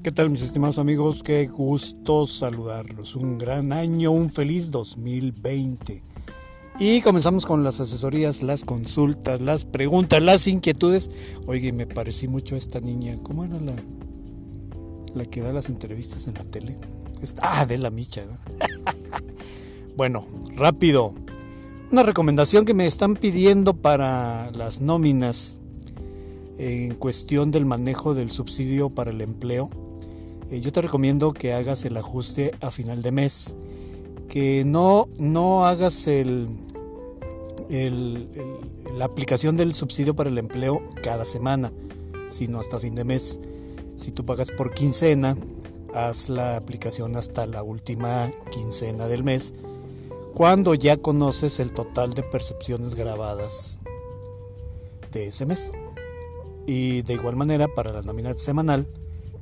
¿Qué tal mis estimados amigos? Qué gusto saludarlos. Un gran año, un feliz 2020. Y comenzamos con las asesorías, las consultas, las preguntas, las inquietudes. Oye, me parecí mucho esta niña. ¿Cómo era la, la que da las entrevistas en la tele? Ah, de la micha. bueno, rápido. Una recomendación que me están pidiendo para las nóminas en cuestión del manejo del subsidio para el empleo. Eh, yo te recomiendo que hagas el ajuste a final de mes. Que no, no hagas el, la aplicación del subsidio para el empleo cada semana, sino hasta fin de mes. Si tú pagas por quincena, haz la aplicación hasta la última quincena del mes cuando ya conoces el total de percepciones grabadas de ese mes. Y de igual manera para la nómina semanal,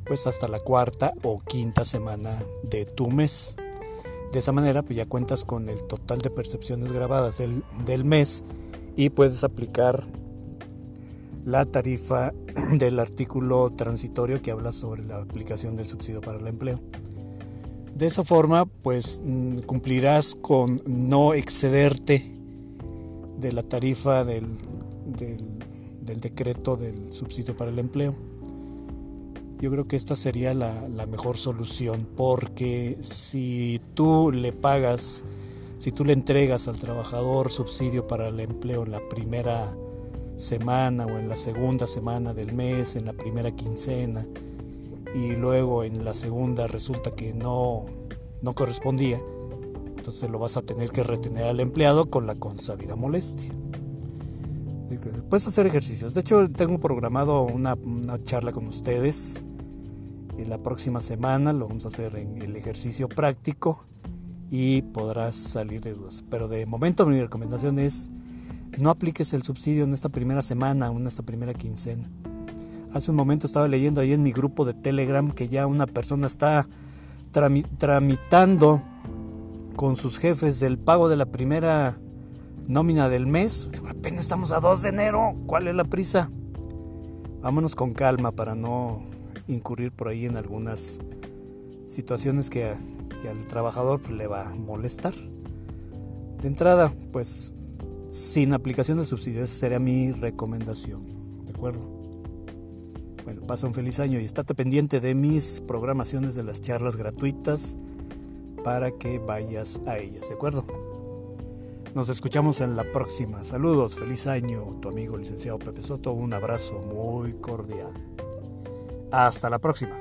pues hasta la cuarta o quinta semana de tu mes. De esa manera pues ya cuentas con el total de percepciones grabadas del, del mes y puedes aplicar la tarifa del artículo transitorio que habla sobre la aplicación del subsidio para el empleo. De esa forma, pues mm, cumplirás con no excederte de la tarifa del, del, decreto del subsidio para el empleo. Yo creo que esta sería la, la, mejor solución porque si tú le pagas, si tú le entregas al trabajador subsidio para el empleo en la primera semana o en la segunda semana del mes, en la primera quincena, y luego en la segunda resulta que no, no correspondía, entonces lo vas a tener que retener al empleado con la consabida molestia. Puedes hacer ejercicios. De hecho, tengo programado una, una charla con ustedes en la próxima semana. Lo vamos a hacer en el ejercicio práctico y podrás salir de dudas. Pero de momento mi recomendación es no apliques el subsidio en esta primera semana en esta primera quincena. Hace un momento estaba leyendo ahí en mi grupo de Telegram que ya una persona está tramitando con sus jefes el pago de la primera nómina del mes. Apenas estamos a 2 de enero. ¿Cuál es la prisa? Vámonos con calma para no incurrir por ahí en algunas situaciones que, al trabajador le va a molestar. De entrada, pues sin aplicación de subsidio, esa sería mi recomendación. ¿De acuerdo? Bueno, pasa un feliz año y estate pendiente de mis programaciones de las charlas gratuitas para que vayas a ellas, ¿de acuerdo? Nos escuchamos en la próxima. Saludos, feliz año, tu amigo licenciado Pepe Soto. Un abrazo muy cordial. Hasta la próxima.